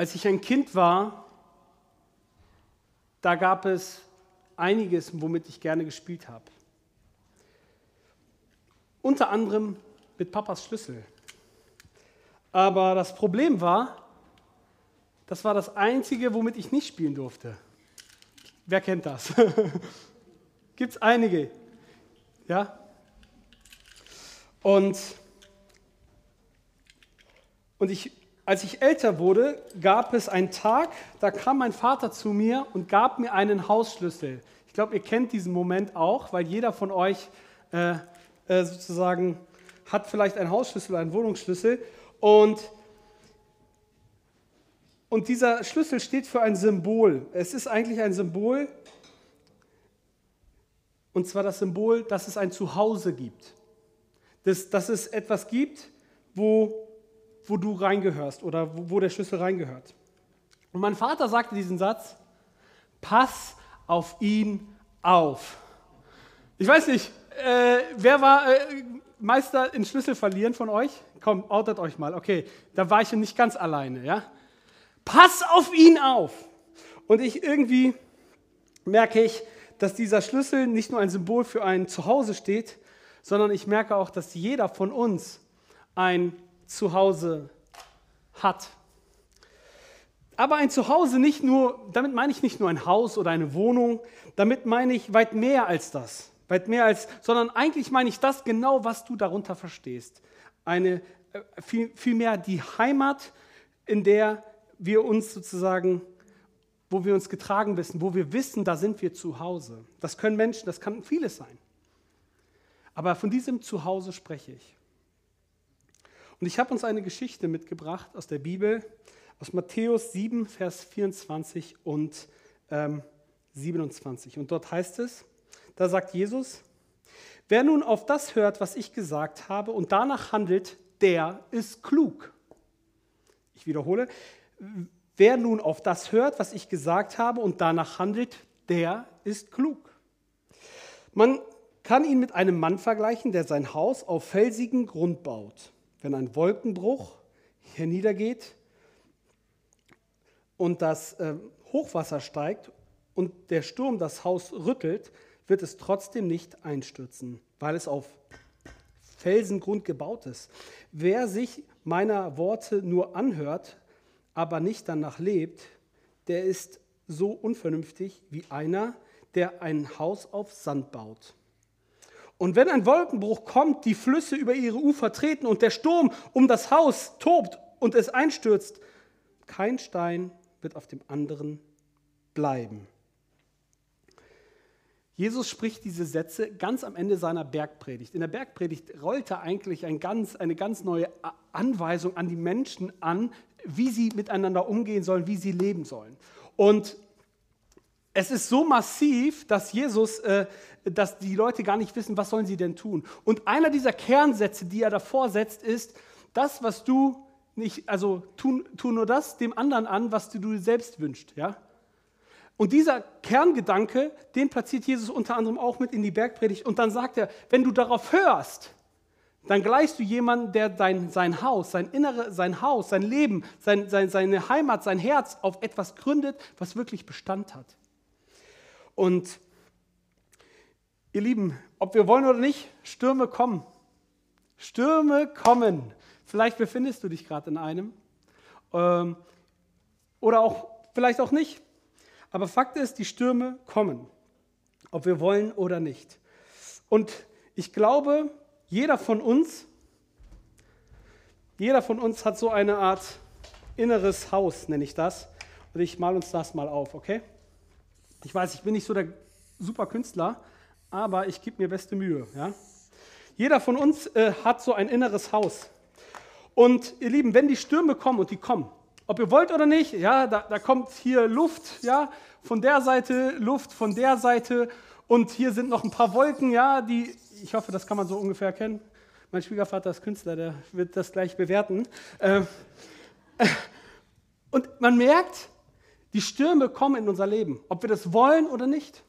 Als ich ein Kind war, da gab es einiges, womit ich gerne gespielt habe. Unter anderem mit Papas Schlüssel. Aber das Problem war, das war das Einzige, womit ich nicht spielen durfte. Wer kennt das? Gibt es einige? Ja? Und, und ich, als ich älter wurde, gab es einen Tag, da kam mein Vater zu mir und gab mir einen Hausschlüssel. Ich glaube, ihr kennt diesen Moment auch, weil jeder von euch äh, äh, sozusagen hat vielleicht einen Hausschlüssel oder einen Wohnungsschlüssel. Und, und dieser Schlüssel steht für ein Symbol. Es ist eigentlich ein Symbol, und zwar das Symbol, dass es ein Zuhause gibt. Dass, dass es etwas gibt, wo, wo du reingehörst oder wo, wo der Schlüssel reingehört. Und mein Vater sagte diesen Satz, pass auf ihn auf. Ich weiß nicht, äh, wer war äh, Meister in Schlüssel verlieren von euch? Komm, outet euch mal. Okay, da war ich nicht ganz alleine, ja? Pass auf ihn auf. Und ich irgendwie merke ich, dass dieser Schlüssel nicht nur ein Symbol für ein Zuhause steht, sondern ich merke auch, dass jeder von uns ein Zuhause hat. Aber ein Zuhause nicht nur, damit meine ich nicht nur ein Haus oder eine Wohnung, damit meine ich weit mehr als das. Weit mehr als, sondern eigentlich meine ich das genau, was du darunter verstehst. Eine, äh, viel, vielmehr die Heimat, in der wir uns sozusagen wo wir uns getragen wissen, wo wir wissen, da sind wir zu Hause. Das können Menschen, das kann vieles sein. Aber von diesem Zuhause spreche ich. Und ich habe uns eine Geschichte mitgebracht aus der Bibel, aus Matthäus 7, Vers 24 und ähm, 27. Und dort heißt es, da sagt Jesus, wer nun auf das hört, was ich gesagt habe und danach handelt, der ist klug. Ich wiederhole, Wer nun auf das hört, was ich gesagt habe und danach handelt, der ist klug. Man kann ihn mit einem Mann vergleichen, der sein Haus auf felsigen Grund baut. Wenn ein Wolkenbruch herniedergeht und das äh, Hochwasser steigt und der Sturm das Haus rüttelt, wird es trotzdem nicht einstürzen, weil es auf Felsengrund gebaut ist. Wer sich meiner Worte nur anhört aber nicht danach lebt, der ist so unvernünftig wie einer, der ein Haus auf Sand baut. Und wenn ein Wolkenbruch kommt, die Flüsse über ihre Ufer treten und der Sturm um das Haus tobt und es einstürzt, kein Stein wird auf dem anderen bleiben. Jesus spricht diese Sätze ganz am Ende seiner Bergpredigt. In der Bergpredigt rollt er eigentlich ein ganz, eine ganz neue Anweisung an die Menschen an, wie sie miteinander umgehen sollen, wie sie leben sollen. Und es ist so massiv, dass Jesus, äh, dass die Leute gar nicht wissen, was sollen sie denn tun. Und einer dieser Kernsätze, die er davor setzt, ist, das, was du nicht, also tu, tu nur das dem anderen an, was du dir selbst wünschst. Ja? Und dieser Kerngedanke, den platziert Jesus unter anderem auch mit in die Bergpredigt. Und dann sagt er, wenn du darauf hörst, dann gleichst du jemanden, der dein, sein Haus, sein Innere, sein Haus, sein Leben, sein, sein, seine Heimat, sein Herz auf etwas gründet, was wirklich Bestand hat. Und ihr Lieben, ob wir wollen oder nicht, Stürme kommen. Stürme kommen. Vielleicht befindest du dich gerade in einem. Ähm, oder auch vielleicht auch nicht. Aber Fakt ist, die Stürme kommen. Ob wir wollen oder nicht. Und ich glaube, jeder von uns, jeder von uns hat so eine Art inneres Haus, nenne ich das. Und ich mal uns das mal auf, okay? Ich weiß, ich bin nicht so der super Künstler, aber ich gebe mir beste Mühe. Ja? Jeder von uns äh, hat so ein inneres Haus. Und ihr Lieben, wenn die Stürme kommen und die kommen, ob ihr wollt oder nicht, ja, da, da kommt hier Luft, ja, von der Seite Luft, von der Seite und hier sind noch ein paar Wolken, ja, die ich hoffe, das kann man so ungefähr erkennen. Mein Schwiegervater ist Künstler, der wird das gleich bewerten. Ähm, und man merkt, die Stürme kommen in unser Leben, ob wir das wollen oder nicht.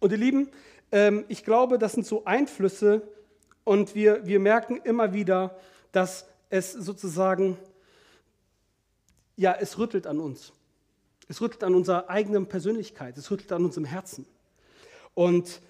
Und ihr Lieben, ähm, ich glaube, das sind so Einflüsse und wir, wir merken immer wieder, dass es sozusagen ja, es rüttelt an uns. Es rüttelt an unserer eigenen Persönlichkeit, es rüttelt an unserem Herzen. Und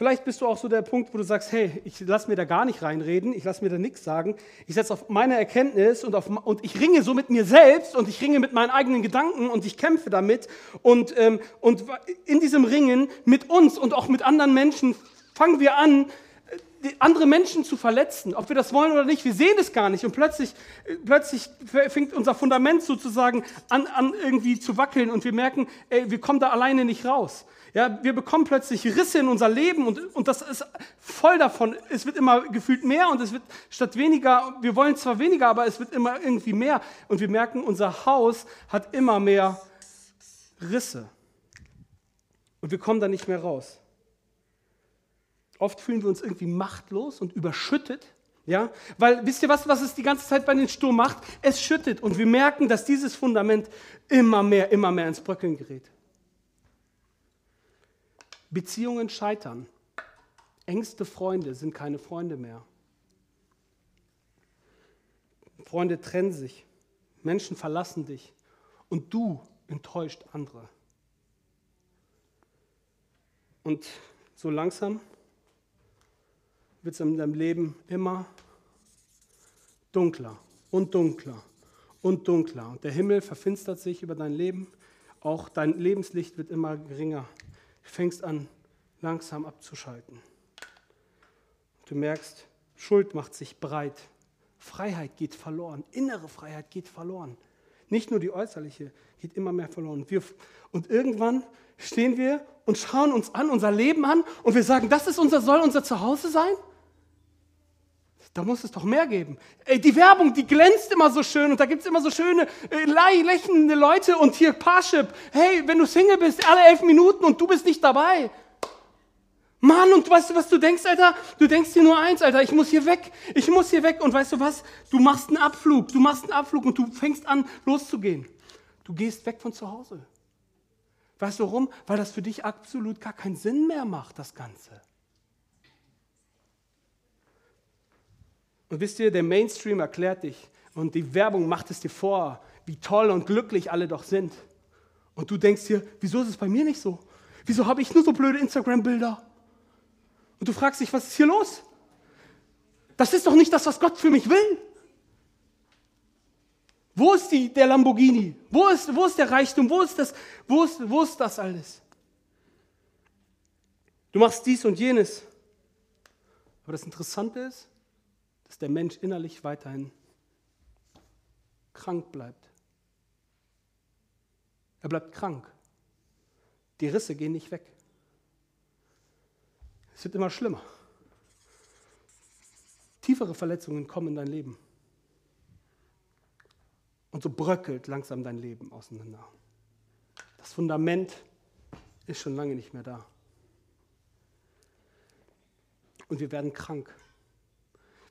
vielleicht bist du auch so der Punkt, wo du sagst, hey, ich lasse mir da gar nicht reinreden, ich lasse mir da nichts sagen. Ich setze auf meine Erkenntnis und, auf, und ich ringe so mit mir selbst und ich ringe mit meinen eigenen Gedanken und ich kämpfe damit. Und, ähm, und in diesem Ringen mit uns und auch mit anderen Menschen fangen wir an, andere Menschen zu verletzen, ob wir das wollen oder nicht, wir sehen es gar nicht und plötzlich, plötzlich fängt unser Fundament sozusagen an, an irgendwie zu wackeln und wir merken, ey, wir kommen da alleine nicht raus. Ja, wir bekommen plötzlich Risse in unser Leben und, und das ist voll davon. Es wird immer gefühlt mehr und es wird statt weniger, wir wollen zwar weniger, aber es wird immer irgendwie mehr und wir merken, unser Haus hat immer mehr Risse und wir kommen da nicht mehr raus. Oft fühlen wir uns irgendwie machtlos und überschüttet. Ja, weil wisst ihr was, was es die ganze Zeit bei den Sturm macht? Es schüttet und wir merken, dass dieses Fundament immer mehr, immer mehr ins Bröckeln gerät. Beziehungen scheitern. Engste Freunde sind keine Freunde mehr. Freunde trennen sich. Menschen verlassen dich. Und du enttäuscht andere. Und so langsam wird es in deinem Leben immer dunkler und dunkler und dunkler. Und der Himmel verfinstert sich über dein Leben. Auch dein Lebenslicht wird immer geringer. Fängst an, langsam abzuschalten. Du merkst, Schuld macht sich breit. Freiheit geht verloren. Innere Freiheit geht verloren. Nicht nur die äußerliche geht immer mehr verloren. Wir, und irgendwann stehen wir und schauen uns an, unser Leben an und wir sagen, das ist unser, soll unser Zuhause sein? Da muss es doch mehr geben. Ey, die Werbung, die glänzt immer so schön und da gibt es immer so schöne, äh, lächelnde Leute und hier Parship. Hey, wenn du Single bist, alle elf Minuten und du bist nicht dabei. Mann, und weißt du, was du denkst, Alter? Du denkst dir nur eins, Alter, ich muss hier weg, ich muss hier weg. Und weißt du was? Du machst einen Abflug, du machst einen Abflug und du fängst an, loszugehen. Du gehst weg von zu Hause. Weißt du warum? Weil das für dich absolut gar keinen Sinn mehr macht, das Ganze. Und wisst ihr, der Mainstream erklärt dich und die Werbung macht es dir vor, wie toll und glücklich alle doch sind. Und du denkst dir, wieso ist es bei mir nicht so? Wieso habe ich nur so blöde Instagram-Bilder? Und du fragst dich, was ist hier los? Das ist doch nicht das, was Gott für mich will. Wo ist die, der Lamborghini? Wo ist, wo ist der Reichtum? Wo ist, das, wo, ist, wo ist das alles? Du machst dies und jenes. Aber das Interessante ist, dass der Mensch innerlich weiterhin krank bleibt. Er bleibt krank. Die Risse gehen nicht weg. Es wird immer schlimmer. Tiefere Verletzungen kommen in dein Leben. Und so bröckelt langsam dein Leben auseinander. Das Fundament ist schon lange nicht mehr da. Und wir werden krank.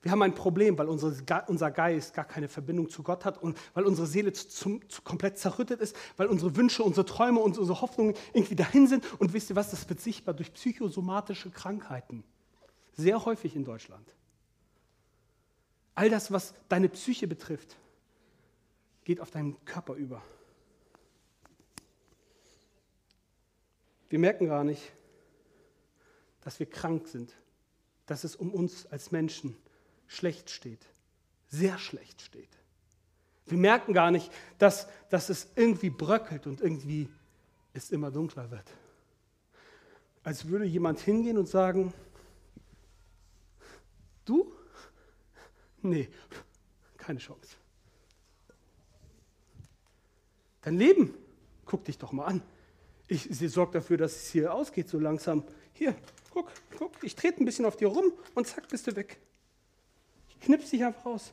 Wir haben ein Problem, weil unser Geist gar keine Verbindung zu Gott hat und weil unsere Seele zu, zu komplett zerrüttet ist, weil unsere Wünsche, unsere Träume und unsere Hoffnungen irgendwie dahin sind. Und wisst ihr was, das wird sichtbar durch psychosomatische Krankheiten. Sehr häufig in Deutschland. All das, was deine Psyche betrifft, geht auf deinen Körper über. Wir merken gar nicht, dass wir krank sind, dass es um uns als Menschen geht schlecht steht. Sehr schlecht steht. Wir merken gar nicht, dass, dass es irgendwie bröckelt und irgendwie es immer dunkler wird. Als würde jemand hingehen und sagen, du? Nee, keine Chance. Dein Leben, guck dich doch mal an. Ich, sorge dafür, dass es hier ausgeht so langsam. Hier, guck, guck, ich trete ein bisschen auf dir rum und zack, bist du weg. Knips dich einfach raus.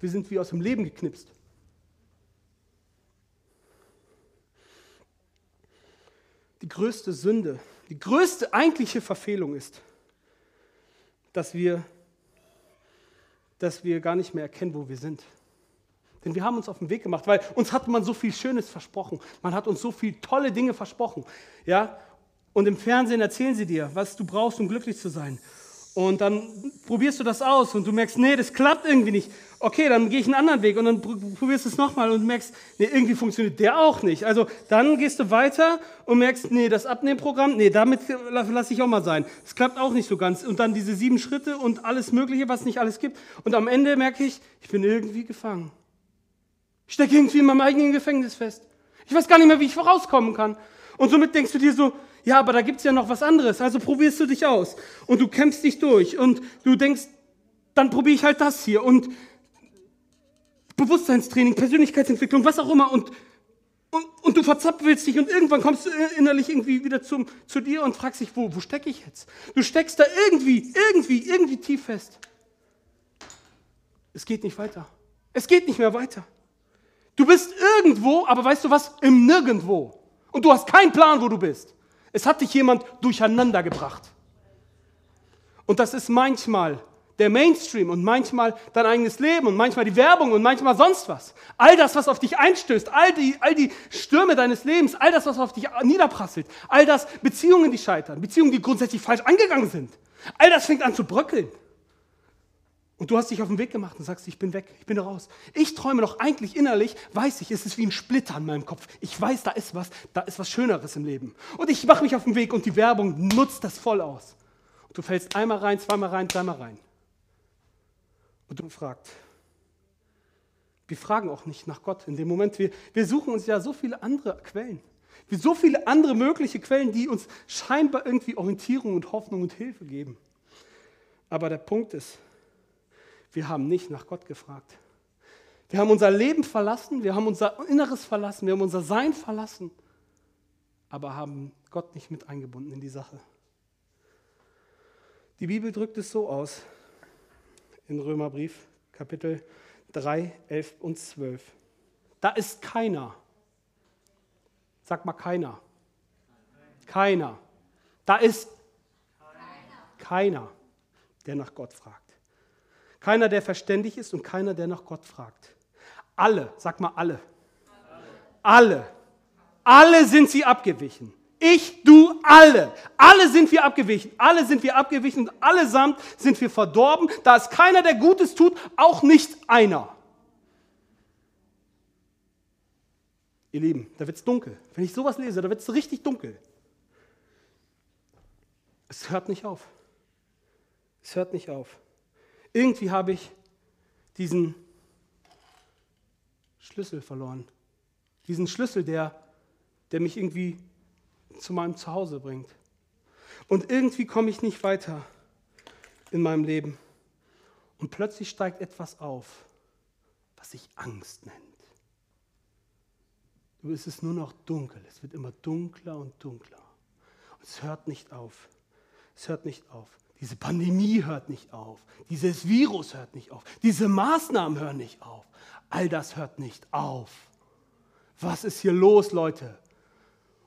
Wir sind wie aus dem Leben geknipst. Die größte Sünde, die größte eigentliche Verfehlung ist, dass wir, dass wir gar nicht mehr erkennen, wo wir sind. Denn wir haben uns auf den Weg gemacht, weil uns hat man so viel Schönes versprochen. Man hat uns so viele tolle Dinge versprochen. Ja? Und im Fernsehen erzählen sie dir, was du brauchst, um glücklich zu sein. Und dann probierst du das aus und du merkst, nee, das klappt irgendwie nicht. okay, dann gehe ich einen anderen Weg und dann probierst du es nochmal und merkst, nee, irgendwie funktioniert der auch nicht. Also dann gehst du weiter und merkst, nee, das Abnehmprogramm, nee, damit lasse ich auch mal sein. Es klappt auch nicht so ganz. Und dann diese sieben Schritte und alles Mögliche, was nicht alles gibt. Und am Ende merke ich, ich bin irgendwie gefangen. Ich stecke irgendwie in meinem eigenen Gefängnis fest. Ich weiß gar nicht mehr, wie ich vorauskommen kann. Und somit denkst du dir so, ja, aber da gibt es ja noch was anderes. Also probierst du dich aus und du kämpfst dich durch und du denkst, dann probiere ich halt das hier und Bewusstseinstraining, Persönlichkeitsentwicklung, was auch immer und, und, und du verzappelst dich und irgendwann kommst du innerlich irgendwie wieder zum, zu dir und fragst dich, wo, wo stecke ich jetzt? Du steckst da irgendwie, irgendwie, irgendwie tief fest. Es geht nicht weiter. Es geht nicht mehr weiter. Du bist irgendwo, aber weißt du was? Im Nirgendwo. Und du hast keinen Plan, wo du bist. Es hat dich jemand durcheinander gebracht. Und das ist manchmal der Mainstream und manchmal dein eigenes Leben und manchmal die Werbung und manchmal sonst was. All das, was auf dich einstößt, all die, all die Stürme deines Lebens, all das, was auf dich niederprasselt, all das Beziehungen, die scheitern, Beziehungen, die grundsätzlich falsch angegangen sind. All das fängt an zu bröckeln. Und du hast dich auf den Weg gemacht und sagst, ich bin weg, ich bin raus. Ich träume doch eigentlich innerlich, weiß ich, es ist wie ein Splitter in meinem Kopf. Ich weiß, da ist was, da ist was Schöneres im Leben. Und ich mache mich auf den Weg und die Werbung nutzt das voll aus. Und du fällst einmal rein, zweimal rein, dreimal rein. Und du fragst. Wir fragen auch nicht nach Gott in dem Moment. Wir, wir suchen uns ja so viele andere Quellen. Wie so viele andere mögliche Quellen, die uns scheinbar irgendwie Orientierung und Hoffnung und Hilfe geben. Aber der Punkt ist, wir haben nicht nach Gott gefragt. Wir haben unser Leben verlassen, wir haben unser Inneres verlassen, wir haben unser Sein verlassen, aber haben Gott nicht mit eingebunden in die Sache. Die Bibel drückt es so aus in Römerbrief, Kapitel 3, 11 und 12. Da ist keiner. Sag mal keiner. Keiner. Da ist keiner, der nach Gott fragt. Keiner, der verständig ist und keiner, der nach Gott fragt. Alle, sag mal alle. Alle. Alle sind sie abgewichen. Ich, du, alle. Alle sind wir abgewichen. Alle sind wir abgewichen und allesamt sind wir verdorben. Da ist keiner, der Gutes tut, auch nicht einer. Ihr Lieben, da wird es dunkel. Wenn ich sowas lese, da wird es richtig dunkel. Es hört nicht auf. Es hört nicht auf. Irgendwie habe ich diesen Schlüssel verloren. Diesen Schlüssel, der, der mich irgendwie zu meinem Zuhause bringt. Und irgendwie komme ich nicht weiter in meinem Leben. Und plötzlich steigt etwas auf, was sich Angst nennt. Es ist nur noch dunkel. Es wird immer dunkler und dunkler. Und es hört nicht auf. Es hört nicht auf. Diese Pandemie hört nicht auf. Dieses Virus hört nicht auf. Diese Maßnahmen hören nicht auf. All das hört nicht auf. Was ist hier los, Leute?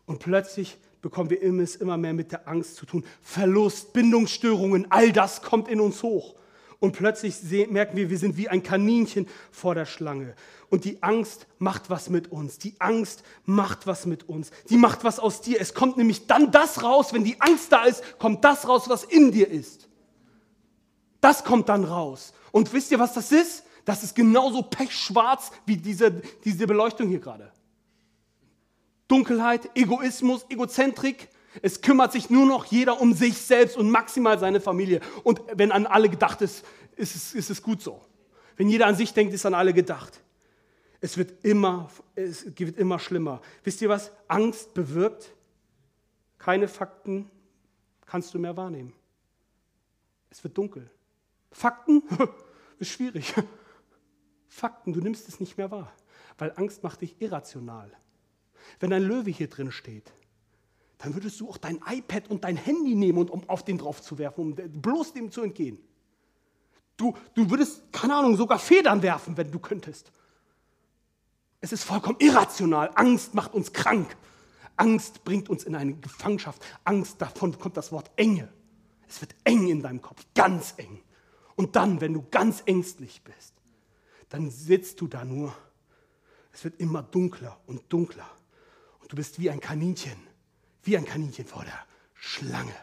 Und plötzlich bekommen wir es immer mehr mit der Angst zu tun. Verlust, Bindungsstörungen, all das kommt in uns hoch. Und plötzlich merken wir, wir sind wie ein Kaninchen vor der Schlange. Und die Angst macht was mit uns. Die Angst macht was mit uns. Die macht was aus dir. Es kommt nämlich dann das raus, wenn die Angst da ist, kommt das raus, was in dir ist. Das kommt dann raus. Und wisst ihr, was das ist? Das ist genauso pechschwarz wie diese, diese Beleuchtung hier gerade. Dunkelheit, Egoismus, Egozentrik, es kümmert sich nur noch jeder um sich selbst und maximal seine Familie. Und wenn an alle gedacht ist, ist es, ist es gut so. Wenn jeder an sich denkt, ist an alle gedacht. Es wird immer, es wird immer schlimmer. Wisst ihr was? Angst bewirkt, keine Fakten kannst du mehr wahrnehmen. Es wird dunkel. Fakten ist schwierig. Fakten, du nimmst es nicht mehr wahr, weil Angst macht dich irrational. Wenn ein Löwe hier drin steht, dann würdest du auch dein iPad und dein Handy nehmen, um auf den drauf zu werfen, um bloß dem zu entgehen. Du, du würdest, keine Ahnung, sogar Federn werfen, wenn du könntest. Es ist vollkommen irrational. Angst macht uns krank. Angst bringt uns in eine Gefangenschaft. Angst, davon kommt das Wort Enge. Es wird eng in deinem Kopf, ganz eng. Und dann, wenn du ganz ängstlich bist, dann sitzt du da nur. Es wird immer dunkler und dunkler. Und du bist wie ein Kaninchen wie ein Kaninchen vor der Schlange.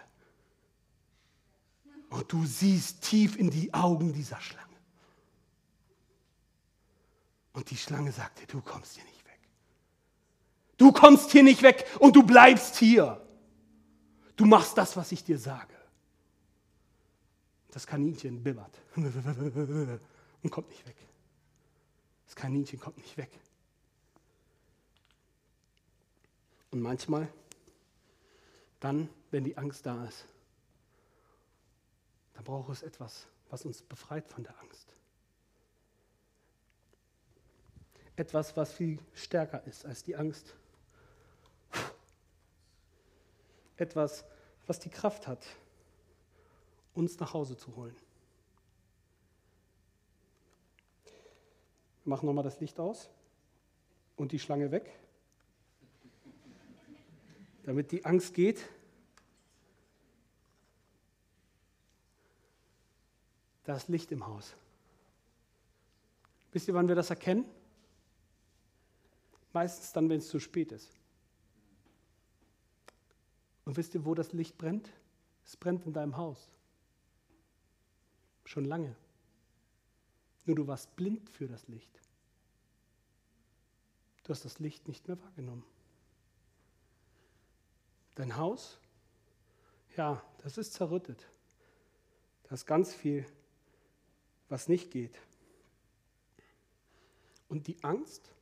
Und du siehst tief in die Augen dieser Schlange. Und die Schlange sagte, du kommst hier nicht weg. Du kommst hier nicht weg und du bleibst hier. Du machst das, was ich dir sage. Das Kaninchen bibbert und kommt nicht weg. Das Kaninchen kommt nicht weg. Und manchmal, dann, wenn die Angst da ist, dann braucht es etwas, was uns befreit von der Angst. Etwas, was viel stärker ist als die Angst. Etwas, was die Kraft hat, uns nach Hause zu holen. Mach nochmal das Licht aus und die Schlange weg, damit die Angst geht. Da ist Licht im Haus. Wisst ihr, wann wir das erkennen? Meistens dann, wenn es zu spät ist. Und wisst ihr, wo das Licht brennt? Es brennt in deinem Haus. Schon lange. Nur du warst blind für das Licht. Du hast das Licht nicht mehr wahrgenommen. Dein Haus, ja, das ist zerrüttet. Da ist ganz viel, was nicht geht. Und die Angst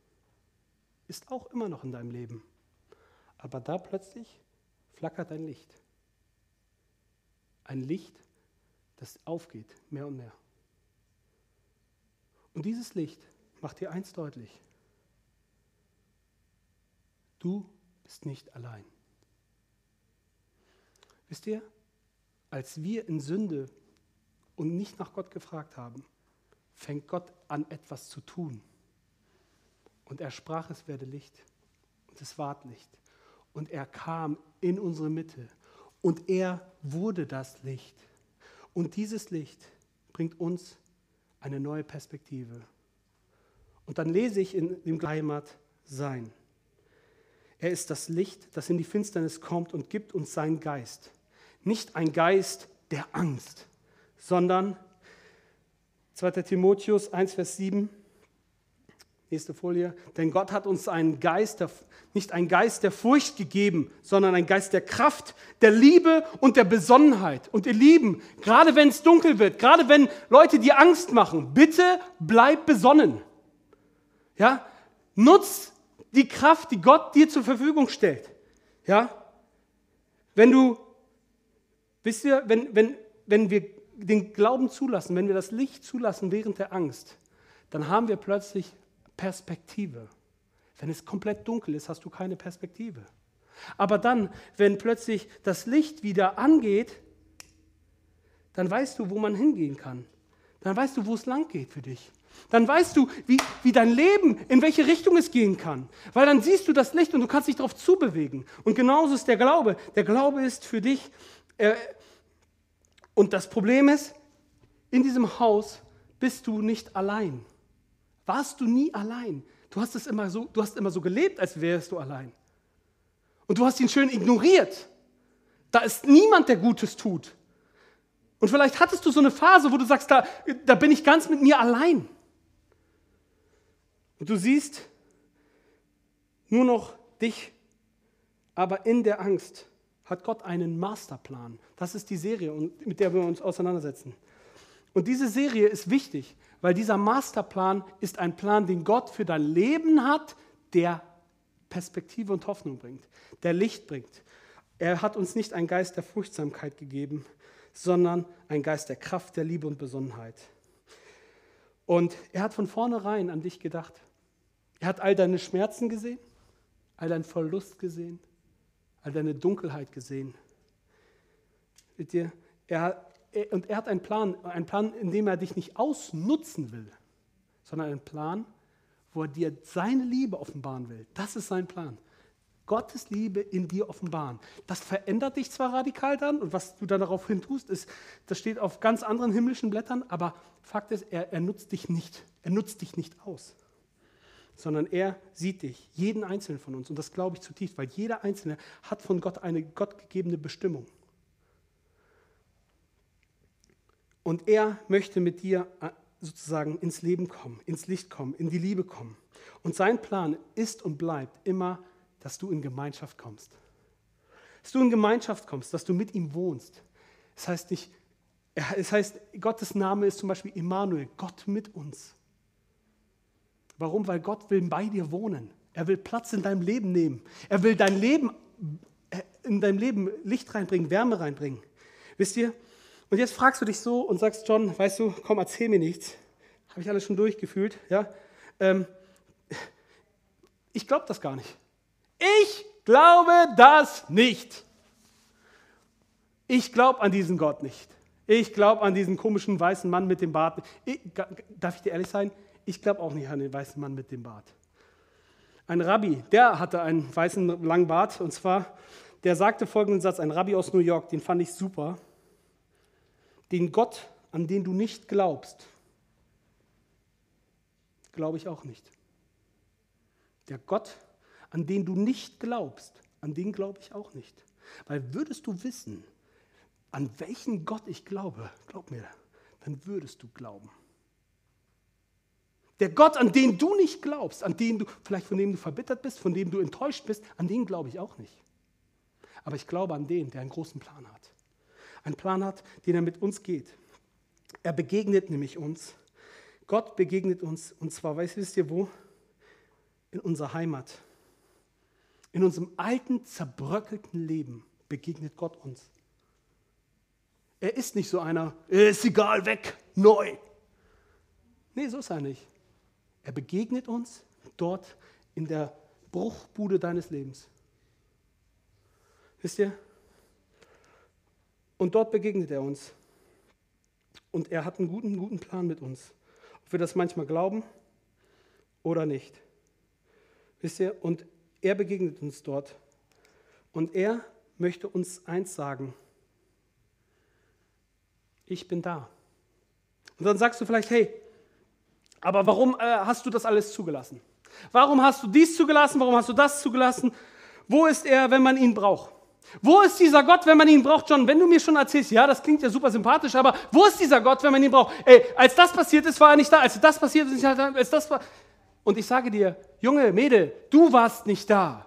ist auch immer noch in deinem Leben. Aber da plötzlich flackert ein Licht. Ein Licht, das aufgeht, mehr und mehr. Und dieses Licht macht dir eins deutlich. Du bist nicht allein. Wisst ihr, als wir in Sünde und nicht nach Gott gefragt haben, fängt Gott an, etwas zu tun. Und er sprach, es werde Licht. Und es ward Licht. Und er kam in unsere Mitte. Und er wurde das Licht. Und dieses Licht bringt uns eine neue Perspektive. Und dann lese ich in dem Heimat sein. Er ist das Licht, das in die Finsternis kommt und gibt uns seinen Geist. Nicht ein Geist der Angst, sondern 2. Timotheus 1, Vers 7. Nächste Folie. Denn Gott hat uns einen Geist, nicht einen Geist der Furcht gegeben, sondern einen Geist der Kraft, der Liebe und der Besonnenheit. Und ihr Lieben, gerade wenn es dunkel wird, gerade wenn Leute dir Angst machen, bitte bleib besonnen. Ja? Nutz die Kraft, die Gott dir zur Verfügung stellt. Ja? Wenn du, wisst ihr, wenn, wenn, wenn wir den Glauben zulassen, wenn wir das Licht zulassen während der Angst, dann haben wir plötzlich Perspektive. Wenn es komplett dunkel ist, hast du keine Perspektive. Aber dann, wenn plötzlich das Licht wieder angeht, dann weißt du, wo man hingehen kann. Dann weißt du, wo es lang geht für dich. Dann weißt du, wie, wie dein Leben, in welche Richtung es gehen kann. Weil dann siehst du das Licht und du kannst dich darauf zubewegen. Und genauso ist der Glaube. Der Glaube ist für dich. Äh, und das Problem ist, in diesem Haus bist du nicht allein warst du nie allein. Du hast es immer so, du hast immer so gelebt, als wärst du allein. Und du hast ihn schön ignoriert. Da ist niemand, der Gutes tut. Und vielleicht hattest du so eine Phase, wo du sagst, da, da bin ich ganz mit mir allein. Und du siehst nur noch dich, aber in der Angst hat Gott einen Masterplan. Das ist die Serie, mit der wir uns auseinandersetzen. Und diese Serie ist wichtig, weil dieser Masterplan ist ein Plan, den Gott für dein Leben hat, der Perspektive und Hoffnung bringt, der Licht bringt. Er hat uns nicht einen Geist der Furchtsamkeit gegeben, sondern einen Geist der Kraft, der Liebe und Besonnenheit. Und er hat von vornherein an dich gedacht. Er hat all deine Schmerzen gesehen, all deinen Verlust gesehen, all deine Dunkelheit gesehen. Mit dir, er, und er hat einen Plan, einen Plan, in dem er dich nicht ausnutzen will, sondern einen Plan, wo er dir seine Liebe offenbaren will. Das ist sein Plan. Gottes Liebe in dir offenbaren. Das verändert dich zwar radikal dann und was du dann daraufhin tust, ist, das steht auf ganz anderen himmlischen Blättern, aber Fakt ist, er, er nutzt dich nicht. Er nutzt dich nicht aus, sondern er sieht dich, jeden Einzelnen von uns. Und das glaube ich zutiefst, weil jeder Einzelne hat von Gott eine gottgegebene Bestimmung. Und er möchte mit dir äh, sozusagen ins Leben kommen, ins Licht kommen, in die Liebe kommen. Und sein Plan ist und bleibt immer, dass du in Gemeinschaft kommst. Dass du in Gemeinschaft kommst, dass du mit ihm wohnst. Es heißt nicht, es heißt, Gottes Name ist zum Beispiel Immanuel, Gott mit uns. Warum? Weil Gott will bei dir wohnen. Er will Platz in deinem Leben nehmen. Er will dein Leben, äh, in deinem Leben Licht reinbringen, Wärme reinbringen. Wisst ihr? Und jetzt fragst du dich so und sagst, John, weißt du, komm, erzähl mir nichts. Habe ich alles schon durchgefühlt, ja? Ähm, ich glaube das gar nicht. Ich glaube das nicht. Ich glaube an diesen Gott nicht. Ich glaube an diesen komischen weißen Mann mit dem Bart. Ich, darf ich dir ehrlich sein? Ich glaube auch nicht an den weißen Mann mit dem Bart. Ein Rabbi, der hatte einen weißen langen Bart und zwar, der sagte folgenden Satz, ein Rabbi aus New York, den fand ich super. Den Gott, an den du nicht glaubst, glaube ich auch nicht. Der Gott, an den du nicht glaubst, an den glaube ich auch nicht. Weil würdest du wissen, an welchen Gott ich glaube, glaub mir, dann würdest du glauben. Der Gott, an den du nicht glaubst, an den du, vielleicht von dem du verbittert bist, von dem du enttäuscht bist, an den glaube ich auch nicht. Aber ich glaube an den, der einen großen Plan hat. Einen Plan hat, den er mit uns geht. Er begegnet nämlich uns. Gott begegnet uns, und zwar, weißt, wisst ihr wo? In unserer Heimat. In unserem alten, zerbröckelten Leben begegnet Gott uns. Er ist nicht so einer, ist egal, weg, neu. Nee, so ist er nicht. Er begegnet uns dort in der Bruchbude deines Lebens. Wisst ihr? Und dort begegnet er uns. Und er hat einen guten, guten Plan mit uns. Ob wir das manchmal glauben oder nicht. Wisst ihr? Und er begegnet uns dort. Und er möchte uns eins sagen ich bin da. Und dann sagst du vielleicht, hey, aber warum äh, hast du das alles zugelassen? Warum hast du dies zugelassen? Warum hast du das zugelassen? Wo ist er, wenn man ihn braucht? Wo ist dieser Gott, wenn man ihn braucht, John? Wenn du mir schon erzählst, ja, das klingt ja super sympathisch, aber wo ist dieser Gott, wenn man ihn braucht? Ey, als das passiert ist, war er nicht da. Als das passiert ist, als das war. Und ich sage dir, Junge, Mädel, du warst nicht da.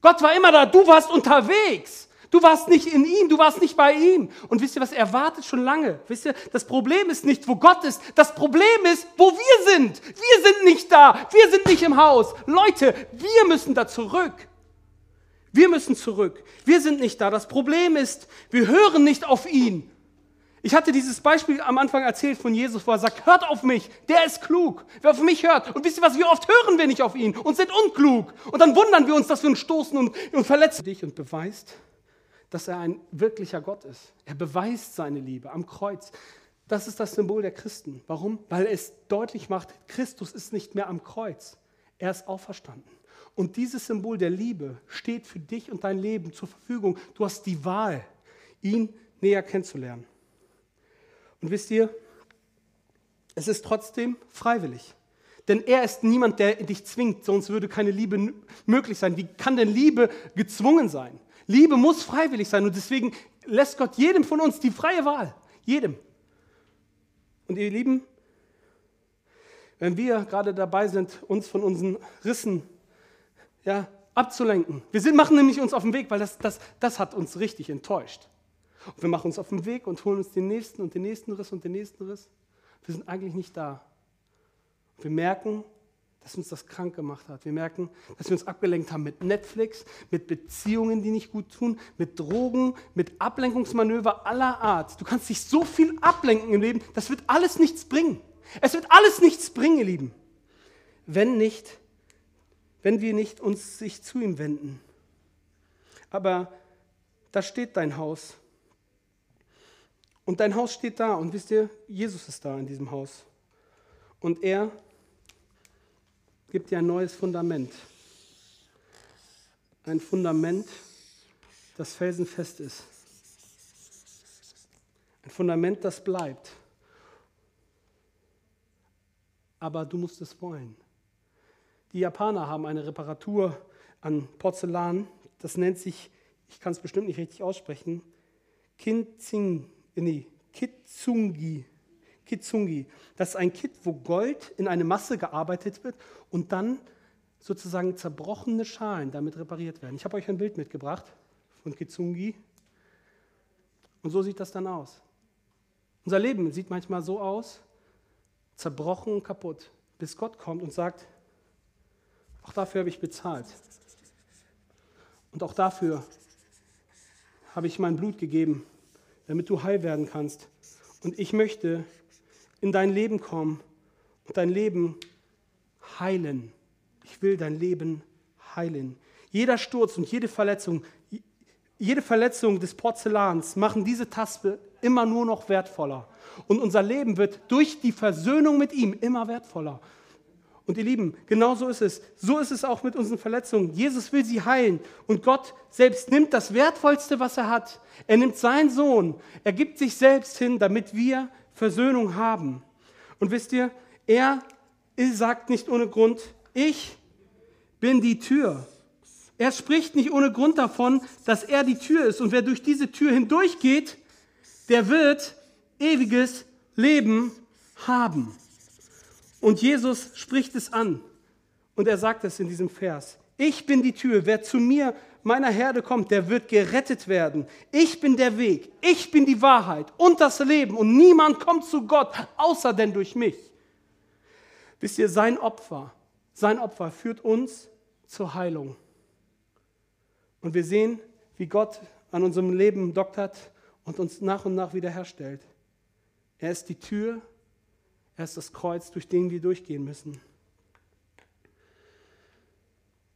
Gott war immer da, du warst unterwegs. Du warst nicht in ihm, du warst nicht bei ihm. Und wisst ihr was, er wartet schon lange. Wisst ihr, das Problem ist nicht, wo Gott ist. Das Problem ist, wo wir sind. Wir sind nicht da. Wir sind nicht im Haus. Leute, wir müssen da zurück. Wir müssen zurück. Wir sind nicht da. Das Problem ist, wir hören nicht auf ihn. Ich hatte dieses Beispiel am Anfang erzählt von Jesus, wo er sagt, hört auf mich, der ist klug. Wer auf mich hört. Und wisst ihr was, wie oft hören wir nicht auf ihn und sind unklug. Und dann wundern wir uns, dass wir uns stoßen und, und verletzen dich und beweist, dass er ein wirklicher Gott ist. Er beweist seine Liebe am Kreuz. Das ist das Symbol der Christen. Warum? Weil es deutlich macht, Christus ist nicht mehr am Kreuz. Er ist auferstanden. Und dieses Symbol der Liebe steht für dich und dein Leben zur Verfügung. Du hast die Wahl, ihn näher kennenzulernen. Und wisst ihr, es ist trotzdem freiwillig. Denn er ist niemand, der dich zwingt, sonst würde keine Liebe möglich sein. Wie kann denn Liebe gezwungen sein? Liebe muss freiwillig sein und deswegen lässt Gott jedem von uns die freie Wahl. Jedem. Und ihr Lieben, wenn wir gerade dabei sind, uns von unseren Rissen ja, abzulenken, wir sind, machen nämlich uns auf den Weg, weil das, das, das hat uns richtig enttäuscht. Und wir machen uns auf den Weg und holen uns den nächsten und den nächsten Riss und den nächsten Riss. Wir sind eigentlich nicht da. wir merken, dass uns das krank gemacht hat. Wir merken, dass wir uns abgelenkt haben mit Netflix, mit Beziehungen, die nicht gut tun, mit Drogen, mit Ablenkungsmanöver aller Art. Du kannst dich so viel ablenken im Leben, das wird alles nichts bringen. Es wird alles nichts bringen, ihr Lieben, wenn nicht, wenn wir nicht uns sich zu ihm wenden. Aber da steht dein Haus. Und dein Haus steht da. Und wisst ihr, Jesus ist da in diesem Haus. Und er gibt dir ein neues Fundament. Ein Fundament, das felsenfest ist. Ein Fundament, das bleibt. Aber du musst es wollen. Die Japaner haben eine Reparatur an Porzellan, das nennt sich, ich kann es bestimmt nicht richtig aussprechen, Kinzing, nee, Kitsungi. Kitsungi. Das ist ein Kit, wo Gold in eine Masse gearbeitet wird und dann sozusagen zerbrochene Schalen damit repariert werden. Ich habe euch ein Bild mitgebracht von Kitsungi. Und so sieht das dann aus. Unser Leben sieht manchmal so aus, zerbrochen und kaputt, bis Gott kommt und sagt, auch dafür habe ich bezahlt. Und auch dafür habe ich mein Blut gegeben, damit du heil werden kannst. Und ich möchte in dein Leben kommen und dein Leben heilen. Ich will dein Leben heilen. Jeder Sturz und jede Verletzung, jede Verletzung des Porzellans machen diese Taste immer nur noch wertvoller. Und unser Leben wird durch die Versöhnung mit ihm immer wertvoller. Und ihr Lieben, genau so ist es. So ist es auch mit unseren Verletzungen. Jesus will sie heilen. Und Gott selbst nimmt das Wertvollste, was er hat. Er nimmt seinen Sohn. Er gibt sich selbst hin, damit wir Versöhnung haben. Und wisst ihr, er sagt nicht ohne Grund, ich bin die Tür. Er spricht nicht ohne Grund davon, dass er die Tür ist. Und wer durch diese Tür hindurchgeht, der wird ewiges Leben haben. Und Jesus spricht es an. Und er sagt es in diesem Vers. Ich bin die Tür. Wer zu mir, meiner Herde kommt, der wird gerettet werden. Ich bin der Weg. Ich bin die Wahrheit und das Leben. Und niemand kommt zu Gott, außer denn durch mich. Wisst ihr, sein Opfer, sein Opfer führt uns zur Heilung. Und wir sehen, wie Gott an unserem Leben doktert und uns nach und nach wiederherstellt. Er ist die Tür er ist das Kreuz, durch den wir durchgehen müssen.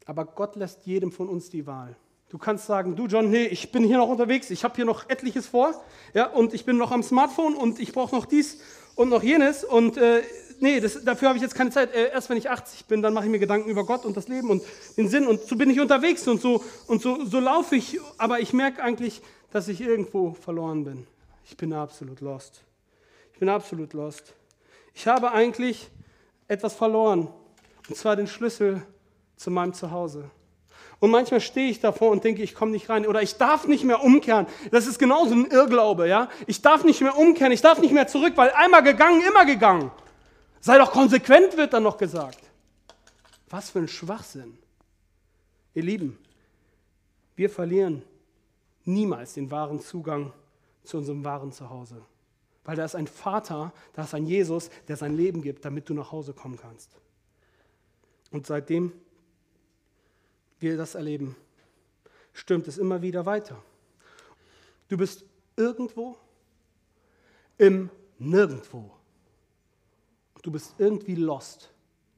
Aber Gott lässt jedem von uns die Wahl. Du kannst sagen, du John, nee, ich bin hier noch unterwegs, ich habe hier noch etliches vor, ja, und ich bin noch am Smartphone und ich brauche noch dies und noch jenes und äh, nee, das, dafür habe ich jetzt keine Zeit. Äh, erst wenn ich 80 bin, dann mache ich mir Gedanken über Gott und das Leben und den Sinn und so bin ich unterwegs und so und so, so laufe ich, aber ich merke eigentlich, dass ich irgendwo verloren bin. Ich bin absolut lost. Ich bin absolut lost ich habe eigentlich etwas verloren, und zwar den Schlüssel zu meinem Zuhause. Und manchmal stehe ich davor und denke, ich komme nicht rein oder ich darf nicht mehr umkehren. Das ist genauso ein Irrglaube, ja? Ich darf nicht mehr umkehren, ich darf nicht mehr zurück, weil einmal gegangen, immer gegangen. Sei doch konsequent, wird dann noch gesagt. Was für ein Schwachsinn. Ihr Lieben, wir verlieren niemals den wahren Zugang zu unserem wahren Zuhause. Weil da ist ein Vater, da ist ein Jesus, der sein Leben gibt, damit du nach Hause kommen kannst. Und seitdem wir das erleben, stimmt es immer wieder weiter. Du bist irgendwo im Nirgendwo. Du bist irgendwie lost,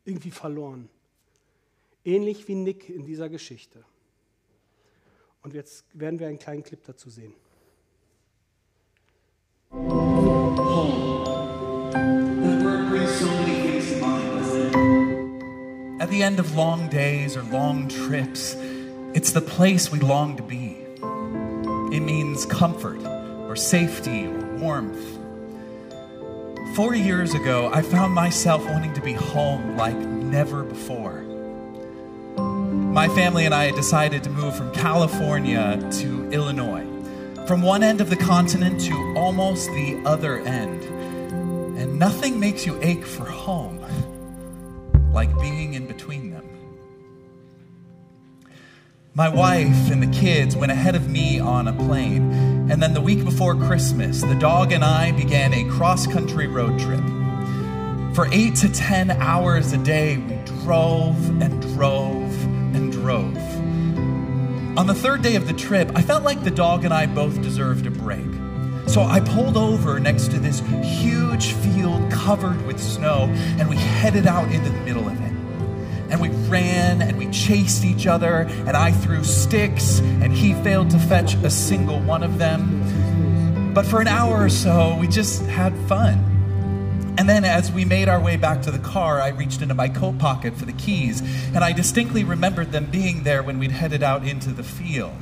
irgendwie verloren. Ähnlich wie Nick in dieser Geschichte. Und jetzt werden wir einen kleinen Clip dazu sehen. At the end of long days or long trips, it's the place we long to be. It means comfort or safety or warmth. Four years ago, I found myself wanting to be home like never before. My family and I had decided to move from California to Illinois, from one end of the continent to almost the other end. And nothing makes you ache for home like being in between them. My wife and the kids went ahead of me on a plane, and then the week before Christmas, the dog and I began a cross country road trip. For eight to ten hours a day, we drove and drove and drove. On the third day of the trip, I felt like the dog and I both deserved a break. So I pulled over next to this huge field covered with snow, and we headed out into the middle of it. And we ran and we chased each other, and I threw sticks, and he failed to fetch a single one of them. But for an hour or so, we just had fun. And then, as we made our way back to the car, I reached into my coat pocket for the keys, and I distinctly remembered them being there when we'd headed out into the field.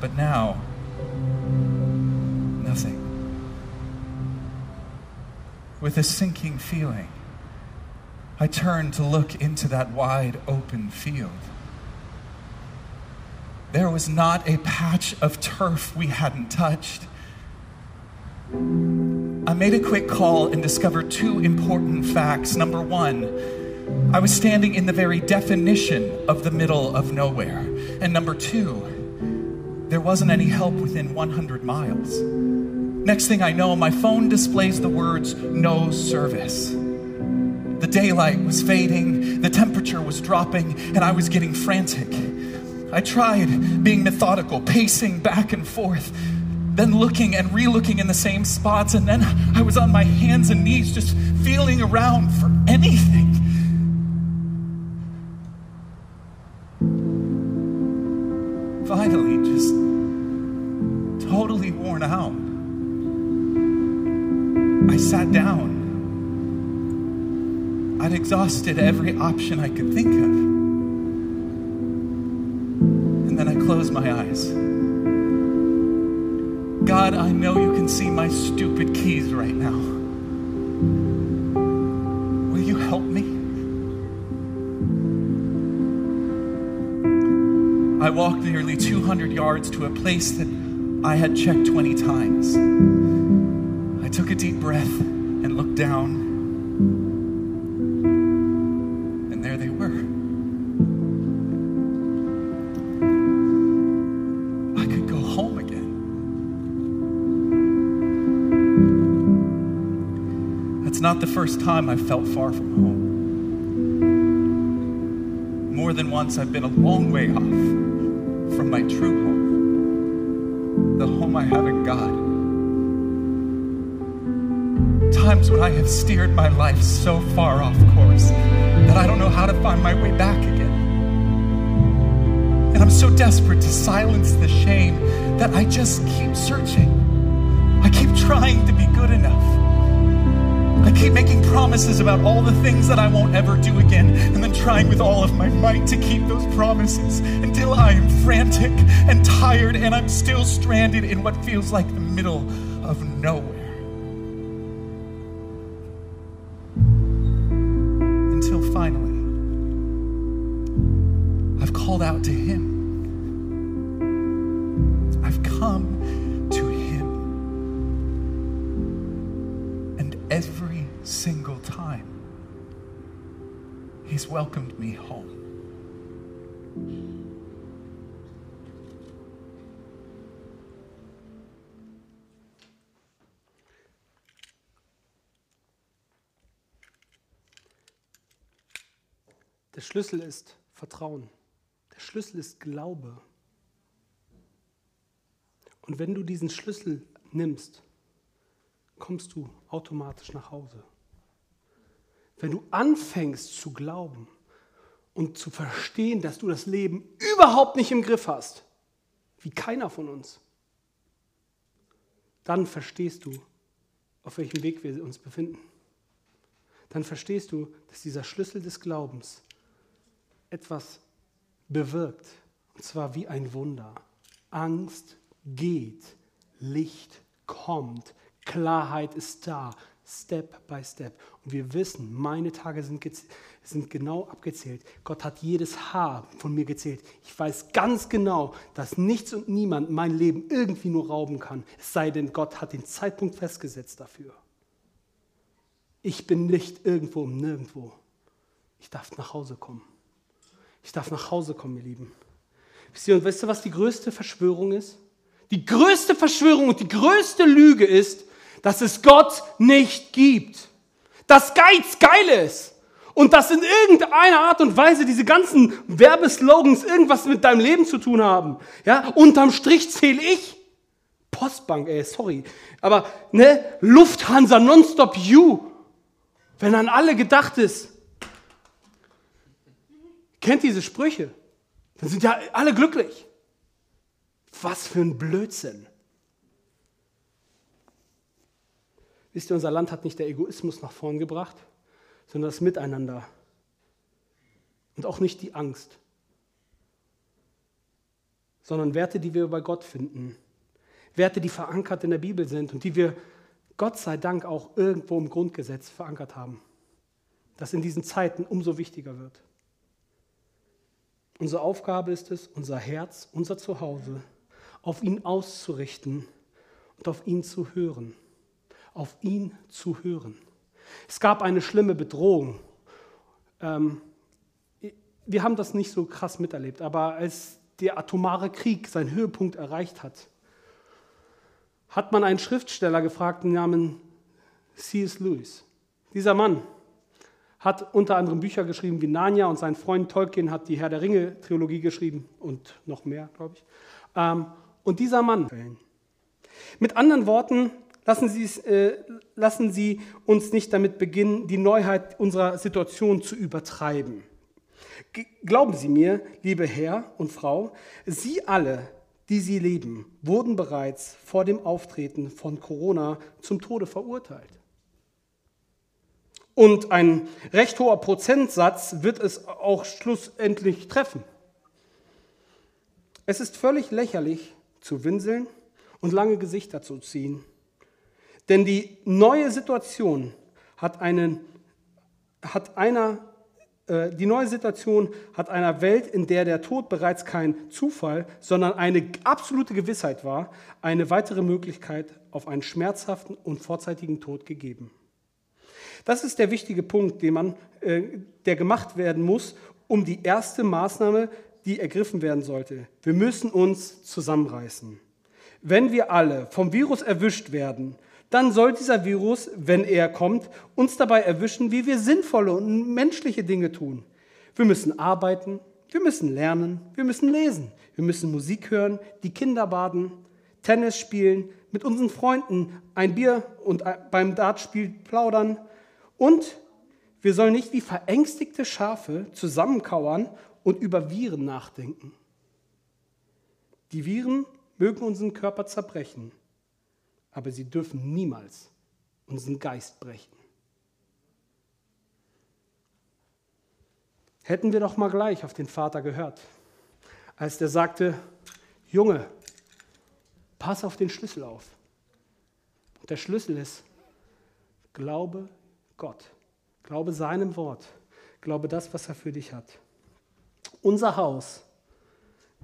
But now, nothing. With a sinking feeling, I turned to look into that wide open field. There was not a patch of turf we hadn't touched. I made a quick call and discovered two important facts. Number one, I was standing in the very definition of the middle of nowhere. And number two, there wasn't any help within 100 miles. Next thing I know, my phone displays the words no service. The daylight was fading, the temperature was dropping, and I was getting frantic. I tried being methodical, pacing back and forth, then looking and re looking in the same spots, and then I was on my hands and knees just feeling around for anything. Finally, totally worn out. I sat down. I'd exhausted every option I could think of. And then I closed my eyes. God, I know you can see my stupid keys right now. Will you help me? I walked nearly 200 yards to a place that I had checked 20 times. I took a deep breath and looked down. And there they were. I could go home again. That's not the first time I've felt far from home. More than once, I've been a long way off from my true home, have in God. Times when I have steered my life so far off course that I don't know how to find my way back again. And I'm so desperate to silence the shame that I just keep searching. I keep trying to be good enough. I keep making promises about all the things that I won't ever do again, and then trying with all of my might to keep those promises until I am frantic and tired and I'm still stranded in what feels like the middle of nowhere. Until finally, I've called out to Him. He's welcomed me home. Der Schlüssel ist Vertrauen. Der Schlüssel ist Glaube. Und wenn du diesen Schlüssel nimmst, kommst du automatisch nach Hause. Wenn du anfängst zu glauben und zu verstehen, dass du das Leben überhaupt nicht im Griff hast, wie keiner von uns, dann verstehst du, auf welchem Weg wir uns befinden. Dann verstehst du, dass dieser Schlüssel des Glaubens etwas bewirkt, und zwar wie ein Wunder. Angst geht, Licht kommt, Klarheit ist da, Step by Step. Und wir wissen, meine Tage sind, sind genau abgezählt. Gott hat jedes Haar von mir gezählt. Ich weiß ganz genau, dass nichts und niemand mein Leben irgendwie nur rauben kann, es sei denn, Gott hat den Zeitpunkt festgesetzt dafür. Ich bin nicht irgendwo um nirgendwo. Ich darf nach Hause kommen. Ich darf nach Hause kommen, ihr Lieben. Wisst ihr, und weißt du, was die größte Verschwörung ist? Die größte Verschwörung und die größte Lüge ist, dass es Gott nicht gibt. Dass Geiz geil ist. Und dass in irgendeiner Art und Weise diese ganzen Werbeslogans irgendwas mit deinem Leben zu tun haben. Ja, unterm Strich zähle ich. Postbank, ey, sorry. Aber, ne, Lufthansa, Nonstop You. Wenn an alle gedacht ist, kennt diese Sprüche, dann sind ja alle glücklich. Was für ein Blödsinn. Wisst ihr, unser Land hat nicht der Egoismus nach vorn gebracht, sondern das Miteinander. Und auch nicht die Angst, sondern Werte, die wir bei Gott finden. Werte, die verankert in der Bibel sind und die wir Gott sei Dank auch irgendwo im Grundgesetz verankert haben. Das in diesen Zeiten umso wichtiger wird. Unsere Aufgabe ist es, unser Herz, unser Zuhause auf ihn auszurichten und auf ihn zu hören auf ihn zu hören. Es gab eine schlimme Bedrohung. Ähm, wir haben das nicht so krass miterlebt, aber als der atomare Krieg seinen Höhepunkt erreicht hat, hat man einen Schriftsteller gefragt namens C.S. Lewis. Dieser Mann hat unter anderem Bücher geschrieben wie Narnia und sein Freund Tolkien hat die Herr der Ringe-Trilogie geschrieben und noch mehr, glaube ich. Ähm, und dieser Mann, mit anderen Worten, lassen Sie, äh, lassen Sie uns nicht damit beginnen, die Neuheit unserer Situation zu übertreiben. G glauben Sie mir, liebe Herr und Frau, Sie alle, die Sie lieben, wurden bereits vor dem Auftreten von Corona zum Tode verurteilt. Und ein recht hoher Prozentsatz wird es auch schlussendlich treffen. Es ist völlig lächerlich zu winseln und lange Gesichter zu ziehen. Denn die neue Situation hat, einen, hat einer, äh, die neue Situation hat einer Welt, in der der Tod bereits kein Zufall, sondern eine absolute Gewissheit war, eine weitere Möglichkeit auf einen schmerzhaften und vorzeitigen Tod gegeben. Das ist der wichtige Punkt, den man, äh, der gemacht werden muss, um die erste Maßnahme, die ergriffen werden sollte. Wir müssen uns zusammenreißen. Wenn wir alle vom Virus erwischt werden, dann soll dieser Virus, wenn er kommt, uns dabei erwischen, wie wir sinnvolle und menschliche Dinge tun. Wir müssen arbeiten, wir müssen lernen, wir müssen lesen, wir müssen Musik hören, die Kinder baden, Tennis spielen, mit unseren Freunden ein Bier und beim Dartspiel plaudern, und wir sollen nicht wie verängstigte Schafe zusammenkauern und über Viren nachdenken. Die Viren mögen unseren Körper zerbrechen, aber sie dürfen niemals unseren Geist brechen. Hätten wir doch mal gleich auf den Vater gehört, als der sagte, Junge, pass auf den Schlüssel auf. Und der Schlüssel ist, glaube Gott. Glaube seinem Wort. Glaube das, was er für dich hat. Unser Haus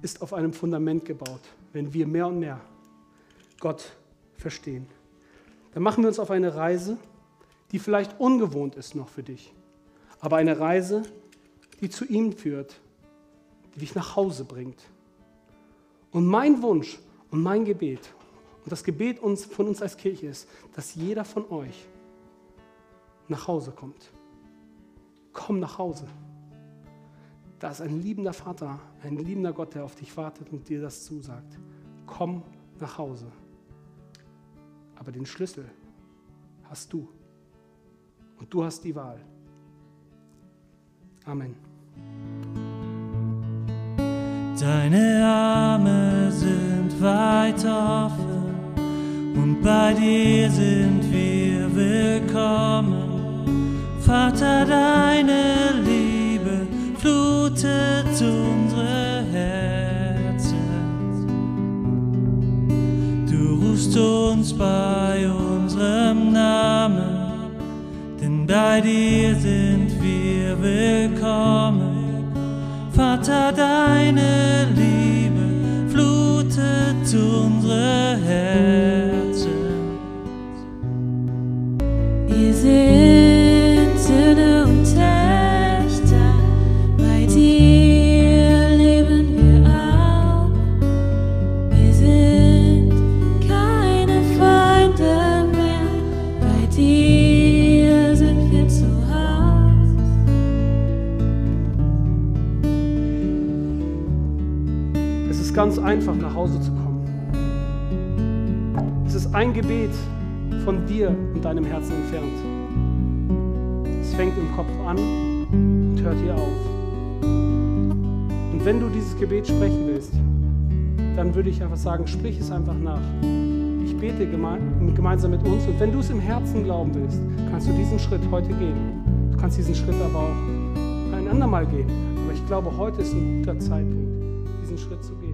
ist auf einem Fundament gebaut, wenn wir mehr und mehr Gott verstehen. Dann machen wir uns auf eine Reise, die vielleicht ungewohnt ist noch für dich, aber eine Reise, die zu ihm führt, die dich nach Hause bringt. Und mein Wunsch und mein Gebet und das Gebet uns, von uns als Kirche ist, dass jeder von euch nach Hause kommt. Komm nach Hause. Da ist ein liebender Vater, ein liebender Gott, der auf dich wartet und dir das zusagt. Komm nach Hause. Aber den Schlüssel hast du. Und du hast die Wahl. Amen. Deine Arme sind weit offen und bei dir sind wir willkommen. Vater, deine Liebe flutet unsere rufst uns bei unserem Namen, denn bei dir sind wir willkommen. Vater, deine Liebe flutet unsere Herzen. Wir sind ein Gebet von dir und deinem Herzen entfernt. Es fängt im Kopf an und hört hier auf. Und wenn du dieses Gebet sprechen willst, dann würde ich einfach sagen, sprich es einfach nach. Ich bete geme gemeinsam mit uns und wenn du es im Herzen glauben willst, kannst du diesen Schritt heute gehen. Du kannst diesen Schritt aber auch ein andermal gehen. Aber ich glaube, heute ist ein guter Zeitpunkt, diesen Schritt zu gehen.